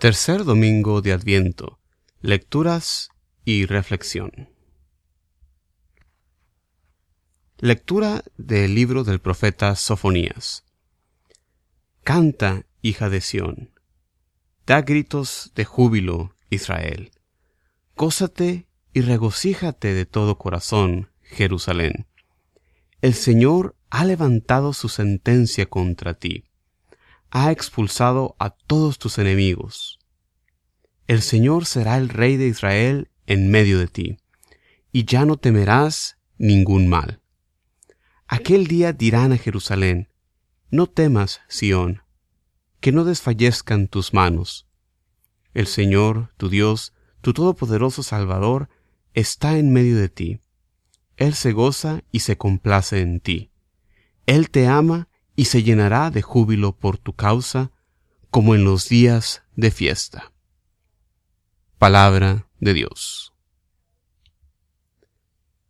Tercer domingo de Adviento. Lecturas y reflexión. Lectura del libro del profeta Sofonías. Canta, hija de Sión. Da gritos de júbilo, Israel. Gózate y regocíjate de todo corazón, Jerusalén. El Señor ha levantado su sentencia contra ti ha expulsado a todos tus enemigos. El Señor será el Rey de Israel en medio de ti, y ya no temerás ningún mal. Aquel día dirán a Jerusalén, No temas, Sión, que no desfallezcan tus manos. El Señor, tu Dios, tu todopoderoso Salvador, está en medio de ti. Él se goza y se complace en ti. Él te ama y se llenará de júbilo por tu causa, como en los días de fiesta. Palabra de Dios.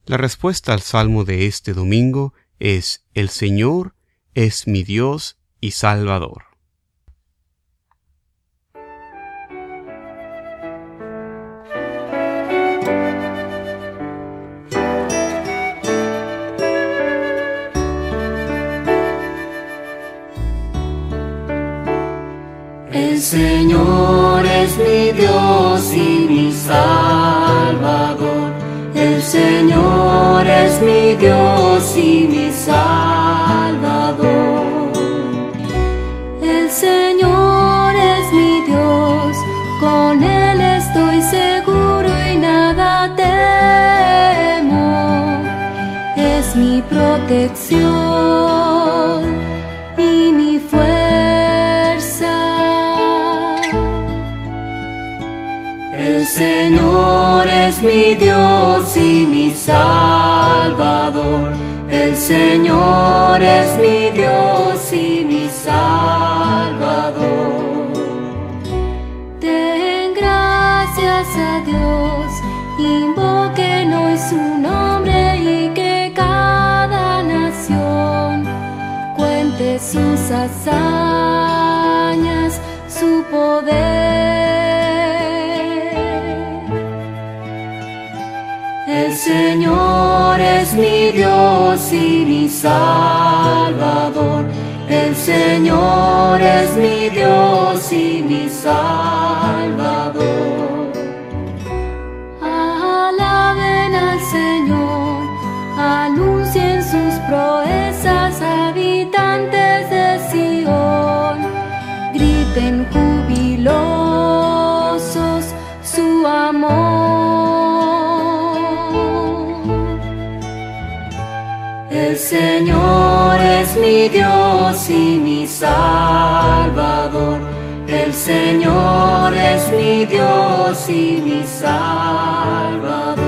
La respuesta al salmo de este domingo es El Señor es mi Dios y Salvador. Es mi Dios y mi Salvador. El Señor es mi Dios y mi Salvador. El Señor es mi Dios, con Él estoy seguro y nada temo. Es mi protección mi Dios y mi Salvador. El Señor es mi Dios y mi Salvador. Den gracias a Dios, invoquen hoy su nombre y que cada nación cuente sus hazañas, mi Dios y mi Salvador. El Señor es mi Dios y mi Salvador. Mi Dios y mi Salvador. El Señor es mi Dios y mi Salvador.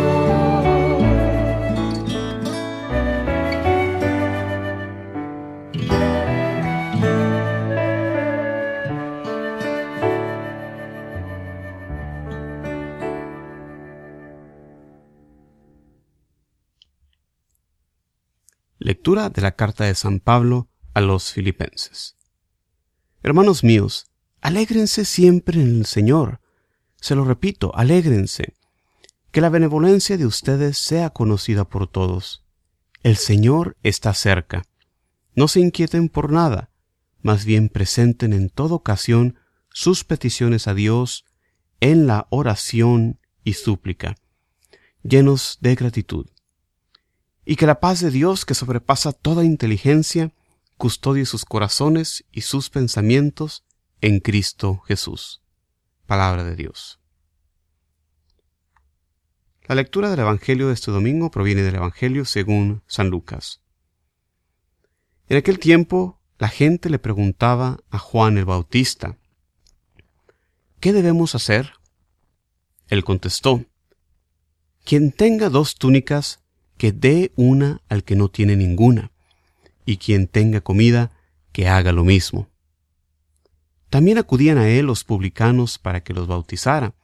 Lectura de la carta de San Pablo a los Filipenses. Hermanos míos, alégrense siempre en el Señor. Se lo repito, alégrense. Que la benevolencia de ustedes sea conocida por todos. El Señor está cerca. No se inquieten por nada, más bien presenten en toda ocasión sus peticiones a Dios en la oración y súplica, llenos de gratitud y que la paz de Dios, que sobrepasa toda inteligencia, custodie sus corazones y sus pensamientos en Cristo Jesús. Palabra de Dios. La lectura del Evangelio de este domingo proviene del Evangelio según San Lucas. En aquel tiempo la gente le preguntaba a Juan el Bautista, ¿qué debemos hacer? Él contestó, Quien tenga dos túnicas, que dé una al que no tiene ninguna, y quien tenga comida, que haga lo mismo. También acudían a él los publicanos para que los bautizara,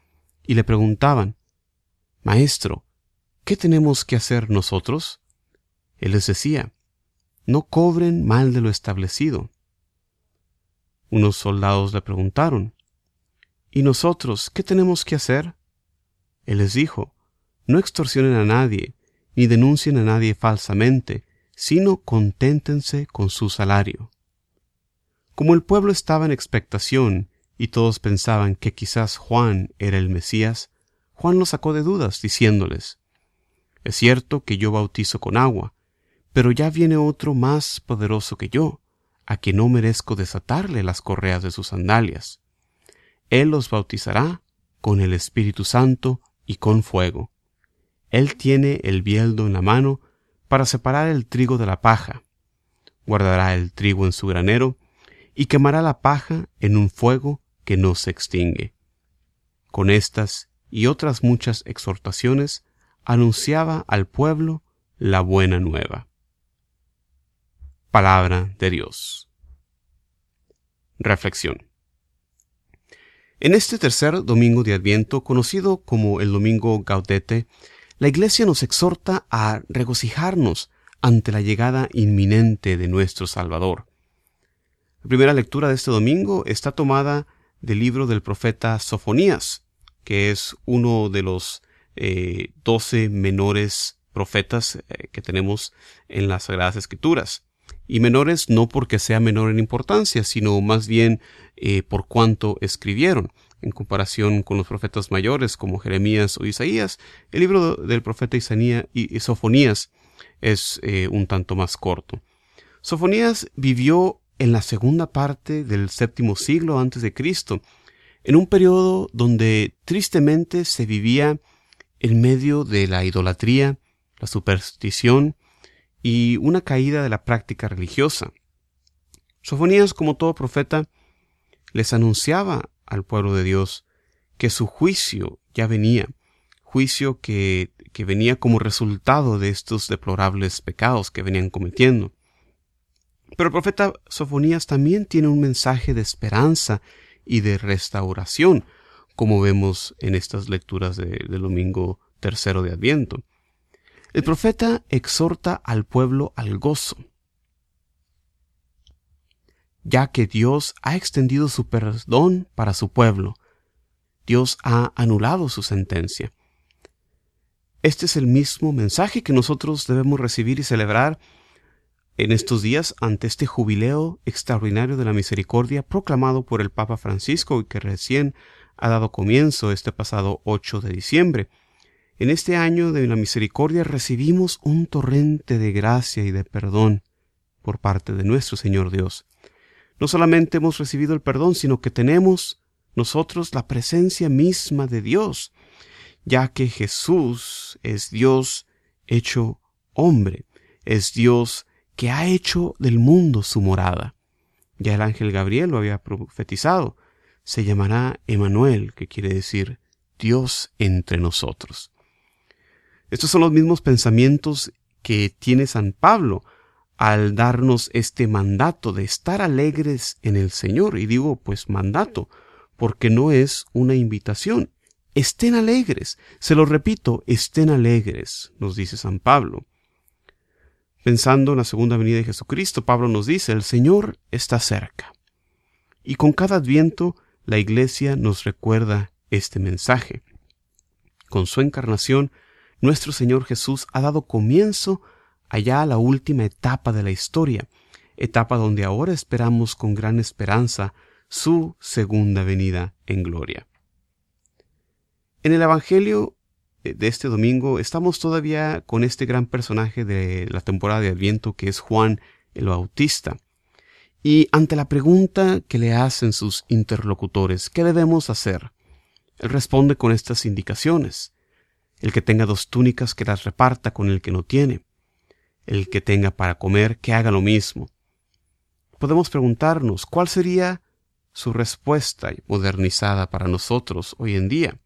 y le preguntaban, Maestro, ¿qué tenemos que hacer nosotros? Él les decía, No cobren mal de lo establecido. Unos soldados le preguntaron, ¿Y nosotros qué tenemos que hacer? Él les dijo, No extorsionen a nadie, ni denuncien a nadie falsamente, sino conténtense con su salario. Como el pueblo estaba en expectación y todos pensaban que quizás Juan era el Mesías, Juan los sacó de dudas, diciéndoles, Es cierto que yo bautizo con agua, pero ya viene otro más poderoso que yo, a quien no merezco desatarle las correas de sus sandalias. Él los bautizará con el Espíritu Santo y con fuego. Él tiene el bieldo en la mano para separar el trigo de la paja. Guardará el trigo en su granero y quemará la paja en un fuego que no se extingue. Con estas y otras muchas exhortaciones anunciaba al pueblo la buena nueva. Palabra de Dios. Reflexión. En este tercer domingo de Adviento, conocido como el Domingo Gaudete, la Iglesia nos exhorta a regocijarnos ante la llegada inminente de nuestro Salvador. La primera lectura de este domingo está tomada del libro del profeta Sofonías, que es uno de los eh, doce menores profetas eh, que tenemos en las Sagradas Escrituras y menores no porque sea menor en importancia, sino más bien eh, por cuánto escribieron. En comparación con los profetas mayores como Jeremías o Isaías, el libro del profeta Isaías y Sofonías es eh, un tanto más corto. Sofonías vivió en la segunda parte del séptimo siglo antes de Cristo, en un periodo donde tristemente se vivía en medio de la idolatría, la superstición y una caída de la práctica religiosa. Sofonías, como todo profeta, les anunciaba al pueblo de Dios que su juicio ya venía, juicio que, que venía como resultado de estos deplorables pecados que venían cometiendo. Pero el profeta Sofonías también tiene un mensaje de esperanza y de restauración, como vemos en estas lecturas del domingo tercero de Adviento. El profeta exhorta al pueblo al gozo, ya que Dios ha extendido su perdón para su pueblo. Dios ha anulado su sentencia. Este es el mismo mensaje que nosotros debemos recibir y celebrar en estos días ante este jubileo extraordinario de la misericordia proclamado por el Papa Francisco y que recién ha dado comienzo este pasado 8 de diciembre. En este año de la misericordia recibimos un torrente de gracia y de perdón por parte de nuestro Señor Dios. No solamente hemos recibido el perdón, sino que tenemos nosotros la presencia misma de Dios, ya que Jesús es Dios hecho hombre, es Dios que ha hecho del mundo su morada. Ya el ángel Gabriel lo había profetizado. Se llamará Emanuel, que quiere decir Dios entre nosotros. Estos son los mismos pensamientos que tiene San Pablo al darnos este mandato de estar alegres en el Señor. Y digo, pues mandato, porque no es una invitación. Estén alegres. Se lo repito, estén alegres, nos dice San Pablo. Pensando en la segunda venida de Jesucristo, Pablo nos dice, el Señor está cerca. Y con cada adviento, la Iglesia nos recuerda este mensaje. Con su encarnación, nuestro Señor Jesús ha dado comienzo allá a la última etapa de la historia, etapa donde ahora esperamos con gran esperanza su segunda venida en gloria. En el Evangelio eh, de este domingo estamos todavía con este gran personaje de la temporada de Adviento que es Juan el Bautista. Y ante la pregunta que le hacen sus interlocutores, ¿qué debemos hacer? Él responde con estas indicaciones. El que tenga dos túnicas que las reparta con el que no tiene. El que tenga para comer que haga lo mismo. Podemos preguntarnos cuál sería su respuesta modernizada para nosotros hoy en día.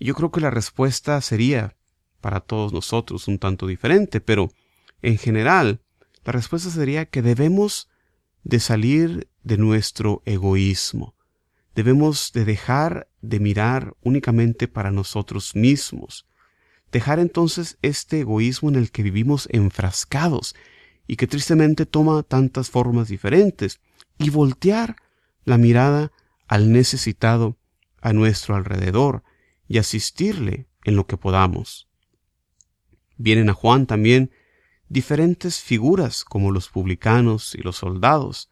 Yo creo que la respuesta sería para todos nosotros un tanto diferente, pero en general la respuesta sería que debemos de salir de nuestro egoísmo, Debemos de dejar de mirar únicamente para nosotros mismos, dejar entonces este egoísmo en el que vivimos enfrascados y que tristemente toma tantas formas diferentes, y voltear la mirada al necesitado a nuestro alrededor y asistirle en lo que podamos. Vienen a Juan también diferentes figuras como los publicanos y los soldados,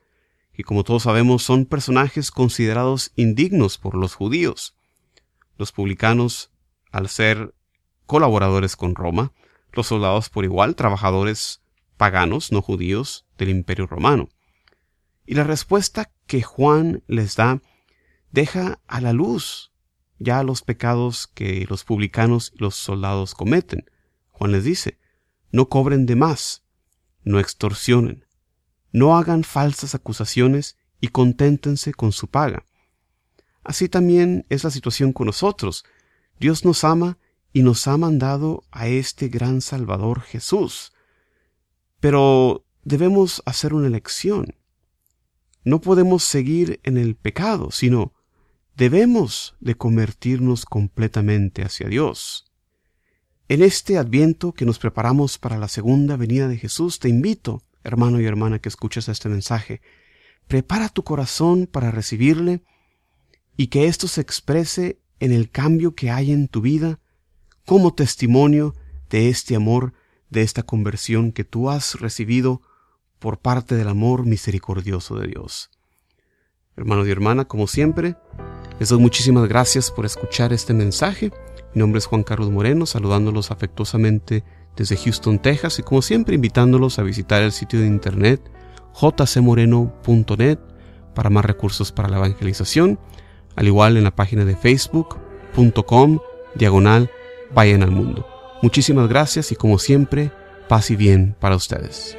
que como todos sabemos son personajes considerados indignos por los judíos. Los publicanos, al ser colaboradores con Roma, los soldados por igual, trabajadores paganos, no judíos, del imperio romano. Y la respuesta que Juan les da deja a la luz ya los pecados que los publicanos y los soldados cometen. Juan les dice, no cobren de más, no extorsionen, no hagan falsas acusaciones y conténtense con su paga. Así también es la situación con nosotros. Dios nos ama y nos ha mandado a este gran Salvador Jesús. Pero debemos hacer una elección. No podemos seguir en el pecado, sino debemos de convertirnos completamente hacia Dios. En este adviento que nos preparamos para la segunda venida de Jesús, te invito, hermano y hermana que escuches este mensaje, prepara tu corazón para recibirle y que esto se exprese en el cambio que hay en tu vida como testimonio de este amor, de esta conversión que tú has recibido por parte del amor misericordioso de Dios. Hermano y hermana, como siempre, les doy muchísimas gracias por escuchar este mensaje. Mi nombre es Juan Carlos Moreno, saludándolos afectuosamente desde Houston, Texas, y como siempre invitándolos a visitar el sitio de internet jcmoreno.net para más recursos para la evangelización, al igual en la página de facebook.com diagonal vayan al mundo. Muchísimas gracias y como siempre, paz y bien para ustedes.